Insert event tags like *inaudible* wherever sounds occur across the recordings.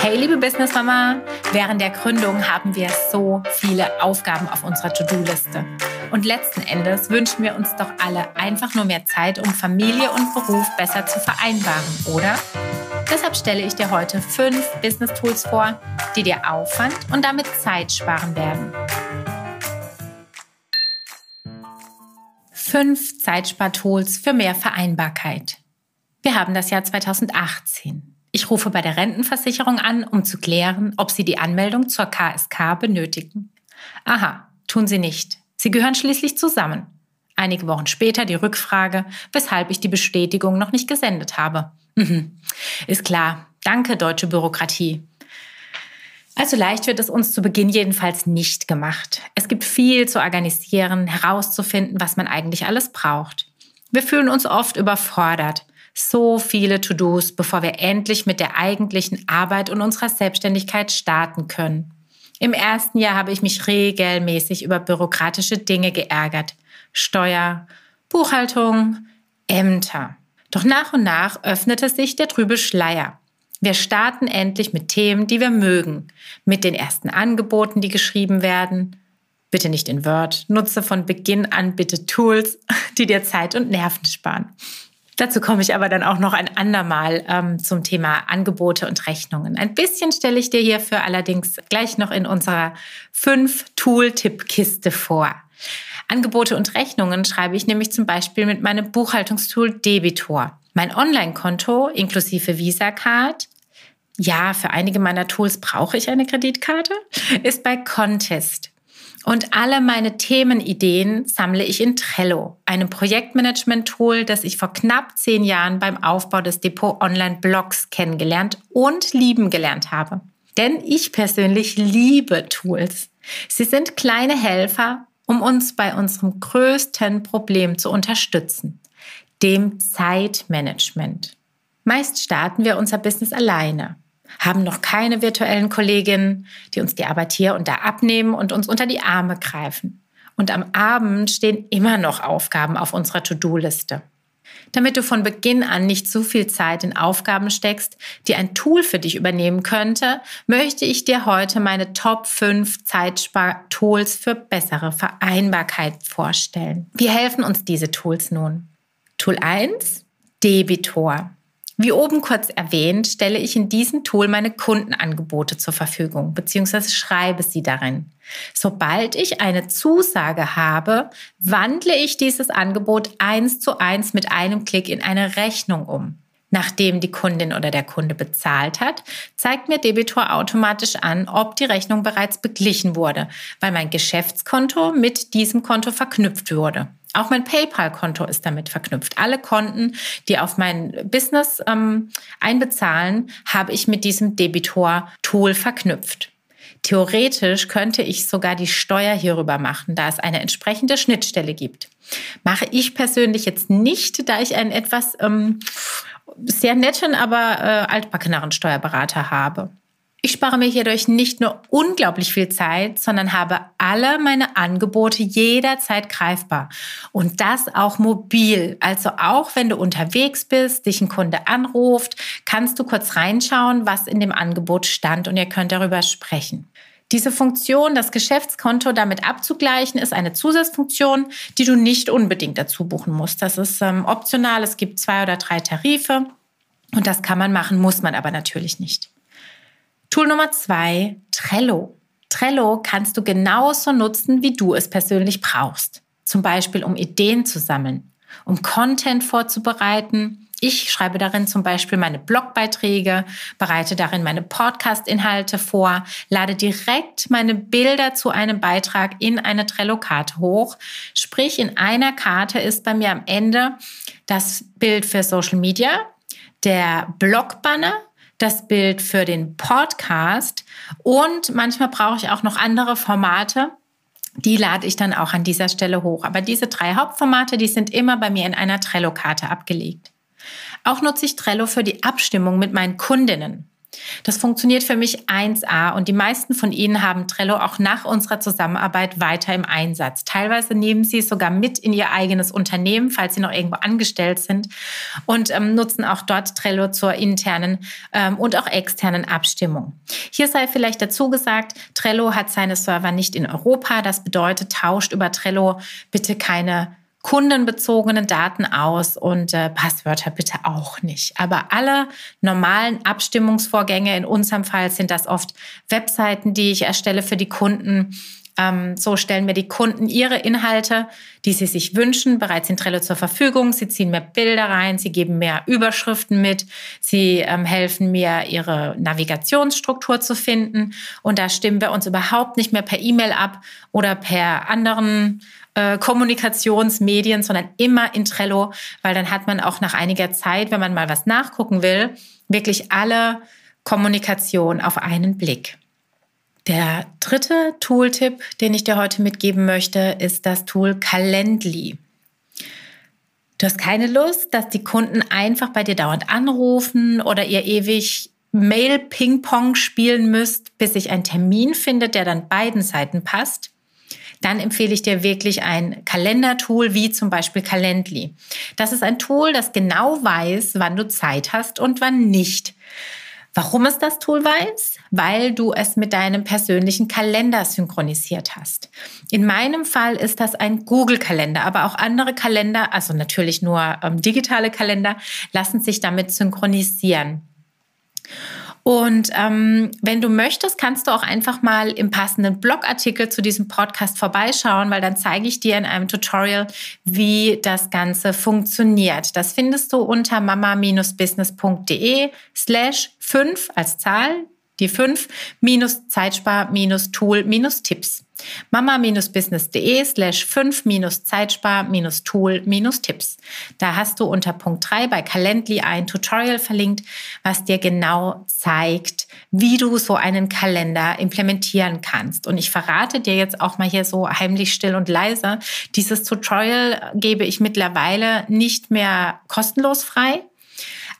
Hey, liebe Business Mama, während der Gründung haben wir so viele Aufgaben auf unserer To-Do-Liste. Und letzten Endes wünschen wir uns doch alle einfach nur mehr Zeit, um Familie und Beruf besser zu vereinbaren, oder? Deshalb stelle ich dir heute fünf Business Tools vor, die dir Aufwand und damit Zeit sparen werden. Fünf Zeitspartools für mehr Vereinbarkeit. Wir haben das Jahr 2018. Ich rufe bei der Rentenversicherung an, um zu klären, ob Sie die Anmeldung zur KSK benötigen. Aha, tun Sie nicht. Sie gehören schließlich zusammen. Einige Wochen später die Rückfrage, weshalb ich die Bestätigung noch nicht gesendet habe. Mhm. Ist klar. Danke, deutsche Bürokratie. Also leicht wird es uns zu Beginn jedenfalls nicht gemacht. Es gibt viel zu organisieren, herauszufinden, was man eigentlich alles braucht. Wir fühlen uns oft überfordert so viele To-Dos, bevor wir endlich mit der eigentlichen Arbeit und unserer Selbstständigkeit starten können. Im ersten Jahr habe ich mich regelmäßig über bürokratische Dinge geärgert. Steuer, Buchhaltung, Ämter. Doch nach und nach öffnete sich der trübe Schleier. Wir starten endlich mit Themen, die wir mögen, mit den ersten Angeboten, die geschrieben werden. Bitte nicht in Word, nutze von Beginn an bitte Tools, *laughs* die dir Zeit und Nerven sparen. Dazu komme ich aber dann auch noch ein andermal ähm, zum Thema Angebote und Rechnungen. Ein bisschen stelle ich dir hierfür allerdings gleich noch in unserer fünf Tool-Tipp-Kiste vor. Angebote und Rechnungen schreibe ich nämlich zum Beispiel mit meinem Buchhaltungstool Debitor. Mein Online-Konto inklusive Visa-Card, ja, für einige meiner Tools brauche ich eine Kreditkarte, ist bei Contest. Und alle meine Themenideen sammle ich in Trello, einem Projektmanagement-Tool, das ich vor knapp zehn Jahren beim Aufbau des Depot Online-Blogs kennengelernt und lieben gelernt habe. Denn ich persönlich liebe Tools. Sie sind kleine Helfer, um uns bei unserem größten Problem zu unterstützen, dem Zeitmanagement. Meist starten wir unser Business alleine haben noch keine virtuellen Kolleginnen, die uns die Arbeit hier und da abnehmen und uns unter die Arme greifen. Und am Abend stehen immer noch Aufgaben auf unserer To-Do-Liste. Damit du von Beginn an nicht zu viel Zeit in Aufgaben steckst, die ein Tool für dich übernehmen könnte, möchte ich dir heute meine Top 5 Zeitspar-Tools für bessere Vereinbarkeit vorstellen. Wie helfen uns diese Tools nun? Tool 1, Debitor. Wie oben kurz erwähnt, stelle ich in diesem Tool meine Kundenangebote zur Verfügung bzw. schreibe sie darin. Sobald ich eine Zusage habe, wandle ich dieses Angebot eins zu eins mit einem Klick in eine Rechnung um. Nachdem die Kundin oder der Kunde bezahlt hat, zeigt mir Debitor automatisch an, ob die Rechnung bereits beglichen wurde, weil mein Geschäftskonto mit diesem Konto verknüpft wurde. Auch mein PayPal-Konto ist damit verknüpft. Alle Konten, die auf mein Business ähm, einbezahlen, habe ich mit diesem Debitor-Tool verknüpft. Theoretisch könnte ich sogar die Steuer hierüber machen, da es eine entsprechende Schnittstelle gibt. Mache ich persönlich jetzt nicht, da ich einen etwas ähm, sehr netten, aber äh, altbackeneren Steuerberater habe. Ich spare mir hierdurch nicht nur unglaublich viel Zeit, sondern habe alle meine Angebote jederzeit greifbar. Und das auch mobil. Also auch wenn du unterwegs bist, dich ein Kunde anruft, kannst du kurz reinschauen, was in dem Angebot stand und ihr könnt darüber sprechen. Diese Funktion, das Geschäftskonto damit abzugleichen, ist eine Zusatzfunktion, die du nicht unbedingt dazu buchen musst. Das ist ähm, optional. Es gibt zwei oder drei Tarife und das kann man machen, muss man aber natürlich nicht. Tool Nummer zwei, Trello. Trello kannst du genauso nutzen, wie du es persönlich brauchst. Zum Beispiel, um Ideen zu sammeln, um Content vorzubereiten. Ich schreibe darin zum Beispiel meine Blogbeiträge, bereite darin meine Podcast-Inhalte vor, lade direkt meine Bilder zu einem Beitrag in eine Trello-Karte hoch. Sprich, in einer Karte ist bei mir am Ende das Bild für Social Media, der Blogbanner das Bild für den Podcast und manchmal brauche ich auch noch andere Formate. Die lade ich dann auch an dieser Stelle hoch. Aber diese drei Hauptformate, die sind immer bei mir in einer Trello-Karte abgelegt. Auch nutze ich Trello für die Abstimmung mit meinen Kundinnen. Das funktioniert für mich 1A und die meisten von Ihnen haben Trello auch nach unserer Zusammenarbeit weiter im Einsatz. Teilweise nehmen Sie es sogar mit in Ihr eigenes Unternehmen, falls Sie noch irgendwo angestellt sind und ähm, nutzen auch dort Trello zur internen ähm, und auch externen Abstimmung. Hier sei vielleicht dazu gesagt, Trello hat seine Server nicht in Europa. Das bedeutet, tauscht über Trello bitte keine kundenbezogenen Daten aus und äh, Passwörter bitte auch nicht. Aber alle normalen Abstimmungsvorgänge, in unserem Fall sind das oft Webseiten, die ich erstelle für die Kunden. Ähm, so stellen mir die Kunden ihre Inhalte, die sie sich wünschen, bereits in Trello zur Verfügung. Sie ziehen mehr Bilder rein, sie geben mehr Überschriften mit, sie ähm, helfen mir, ihre Navigationsstruktur zu finden. Und da stimmen wir uns überhaupt nicht mehr per E-Mail ab oder per anderen äh, Kommunikationsmedien, sondern immer in Trello, weil dann hat man auch nach einiger Zeit, wenn man mal was nachgucken will, wirklich alle Kommunikation auf einen Blick. Der dritte Tooltip, den ich dir heute mitgeben möchte, ist das Tool Calendly. Du hast keine Lust, dass die Kunden einfach bei dir dauernd anrufen oder ihr ewig Mail-Ping-Pong spielen müsst, bis sich ein Termin findet, der dann beiden Seiten passt dann empfehle ich dir wirklich ein Kalendertool wie zum Beispiel Calendly. Das ist ein Tool, das genau weiß, wann du Zeit hast und wann nicht. Warum es das Tool weiß? Weil du es mit deinem persönlichen Kalender synchronisiert hast. In meinem Fall ist das ein Google-Kalender, aber auch andere Kalender, also natürlich nur ähm, digitale Kalender, lassen sich damit synchronisieren. Und ähm, wenn du möchtest, kannst du auch einfach mal im passenden Blogartikel zu diesem Podcast vorbeischauen, weil dann zeige ich dir in einem Tutorial, wie das Ganze funktioniert. Das findest du unter mama-business.de slash 5 als Zahl, die 5 minus Zeitspar minus Tool minus Tipps mama-business.de slash 5-Zeitspar-Tool-Tipps. Da hast du unter Punkt 3 bei Calendly ein Tutorial verlinkt, was dir genau zeigt, wie du so einen Kalender implementieren kannst. Und ich verrate dir jetzt auch mal hier so heimlich still und leise, dieses Tutorial gebe ich mittlerweile nicht mehr kostenlos frei.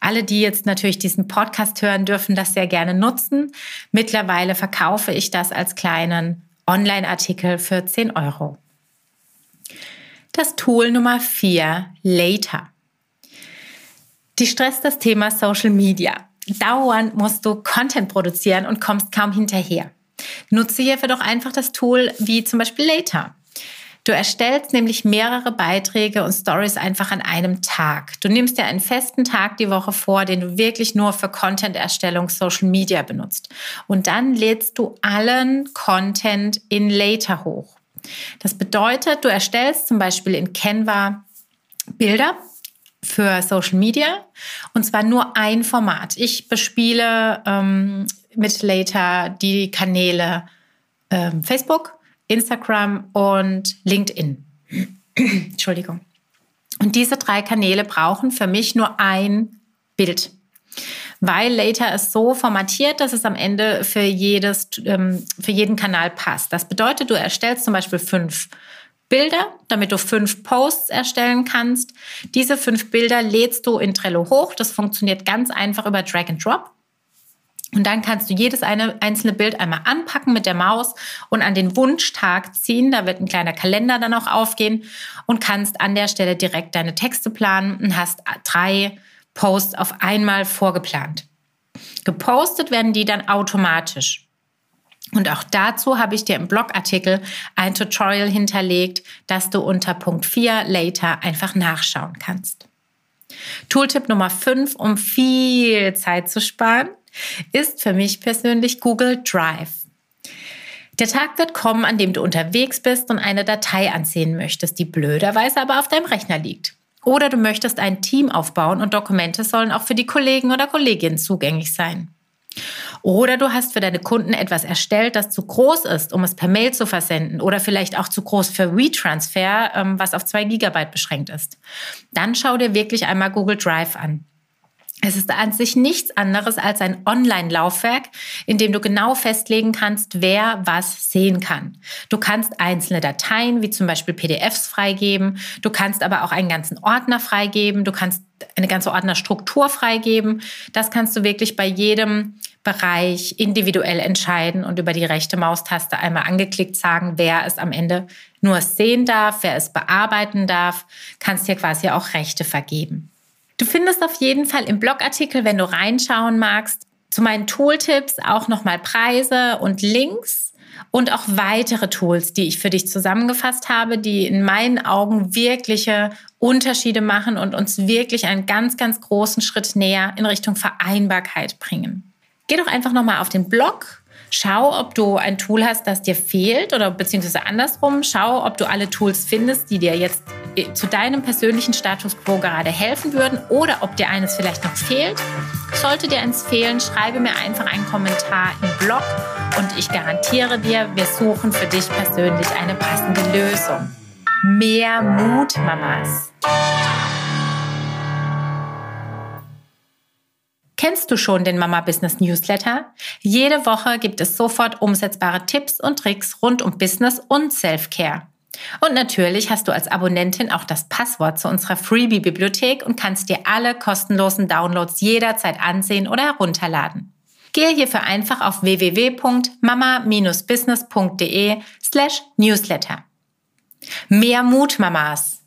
Alle, die jetzt natürlich diesen Podcast hören, dürfen das sehr gerne nutzen. Mittlerweile verkaufe ich das als kleinen Online-Artikel für 10 Euro. Das Tool Nummer 4, Later. Die stresst das Thema Social Media. Dauernd musst du Content produzieren und kommst kaum hinterher. Nutze hierfür doch einfach das Tool wie zum Beispiel Later. Du erstellst nämlich mehrere Beiträge und Stories einfach an einem Tag. Du nimmst dir einen festen Tag die Woche vor, den du wirklich nur für Content-Erstellung Social Media benutzt. Und dann lädst du allen Content in Later hoch. Das bedeutet, du erstellst zum Beispiel in Canva Bilder für Social Media und zwar nur ein Format. Ich bespiele ähm, mit Later die Kanäle ähm, Facebook, Instagram und LinkedIn. *clears throat* Entschuldigung. Und diese drei Kanäle brauchen für mich nur ein Bild. Weil Later ist so formatiert, dass es am Ende für, jedes, ähm, für jeden Kanal passt. Das bedeutet, du erstellst zum Beispiel fünf Bilder, damit du fünf Posts erstellen kannst. Diese fünf Bilder lädst du in Trello hoch. Das funktioniert ganz einfach über Drag and Drop. Und dann kannst du jedes eine, einzelne Bild einmal anpacken mit der Maus und an den Wunschtag ziehen. Da wird ein kleiner Kalender dann auch aufgehen und kannst an der Stelle direkt deine Texte planen und hast drei Posts auf einmal vorgeplant. Gepostet werden die dann automatisch. Und auch dazu habe ich dir im Blogartikel ein Tutorial hinterlegt, das du unter Punkt 4 Later einfach nachschauen kannst. Tooltip Nummer 5, um viel Zeit zu sparen ist für mich persönlich Google Drive. Der Tag wird kommen, an dem du unterwegs bist und eine Datei ansehen möchtest, die blöderweise aber auf deinem Rechner liegt. Oder du möchtest ein Team aufbauen und Dokumente sollen auch für die Kollegen oder Kolleginnen zugänglich sein. Oder du hast für deine Kunden etwas erstellt, das zu groß ist, um es per Mail zu versenden oder vielleicht auch zu groß für WeTransfer, ähm, was auf zwei Gigabyte beschränkt ist. Dann schau dir wirklich einmal Google Drive an. Es ist an sich nichts anderes als ein Online-Laufwerk, in dem du genau festlegen kannst, wer was sehen kann. Du kannst einzelne Dateien, wie zum Beispiel PDFs, freigeben. Du kannst aber auch einen ganzen Ordner freigeben. Du kannst eine ganze Ordnerstruktur freigeben. Das kannst du wirklich bei jedem Bereich individuell entscheiden und über die rechte Maustaste einmal angeklickt sagen, wer es am Ende nur sehen darf, wer es bearbeiten darf. Kannst dir quasi auch Rechte vergeben. Du findest auf jeden Fall im Blogartikel, wenn du reinschauen magst, zu meinen Tooltips auch nochmal Preise und Links und auch weitere Tools, die ich für dich zusammengefasst habe, die in meinen Augen wirkliche Unterschiede machen und uns wirklich einen ganz, ganz großen Schritt näher in Richtung Vereinbarkeit bringen. Geh doch einfach nochmal auf den Blog Schau, ob du ein Tool hast, das dir fehlt oder beziehungsweise andersrum. Schau, ob du alle Tools findest, die dir jetzt zu deinem persönlichen Status quo gerade helfen würden oder ob dir eines vielleicht noch fehlt. Sollte dir eins fehlen, schreibe mir einfach einen Kommentar im Blog und ich garantiere dir, wir suchen für dich persönlich eine passende Lösung. Mehr Mut, Mamas. Kennst du schon den Mama Business Newsletter? Jede Woche gibt es sofort umsetzbare Tipps und Tricks rund um Business und Self-Care. Und natürlich hast du als Abonnentin auch das Passwort zu unserer Freebie-Bibliothek und kannst dir alle kostenlosen Downloads jederzeit ansehen oder herunterladen. Gehe hierfür einfach auf www.mama-business.de slash newsletter. Mehr Mut, Mamas!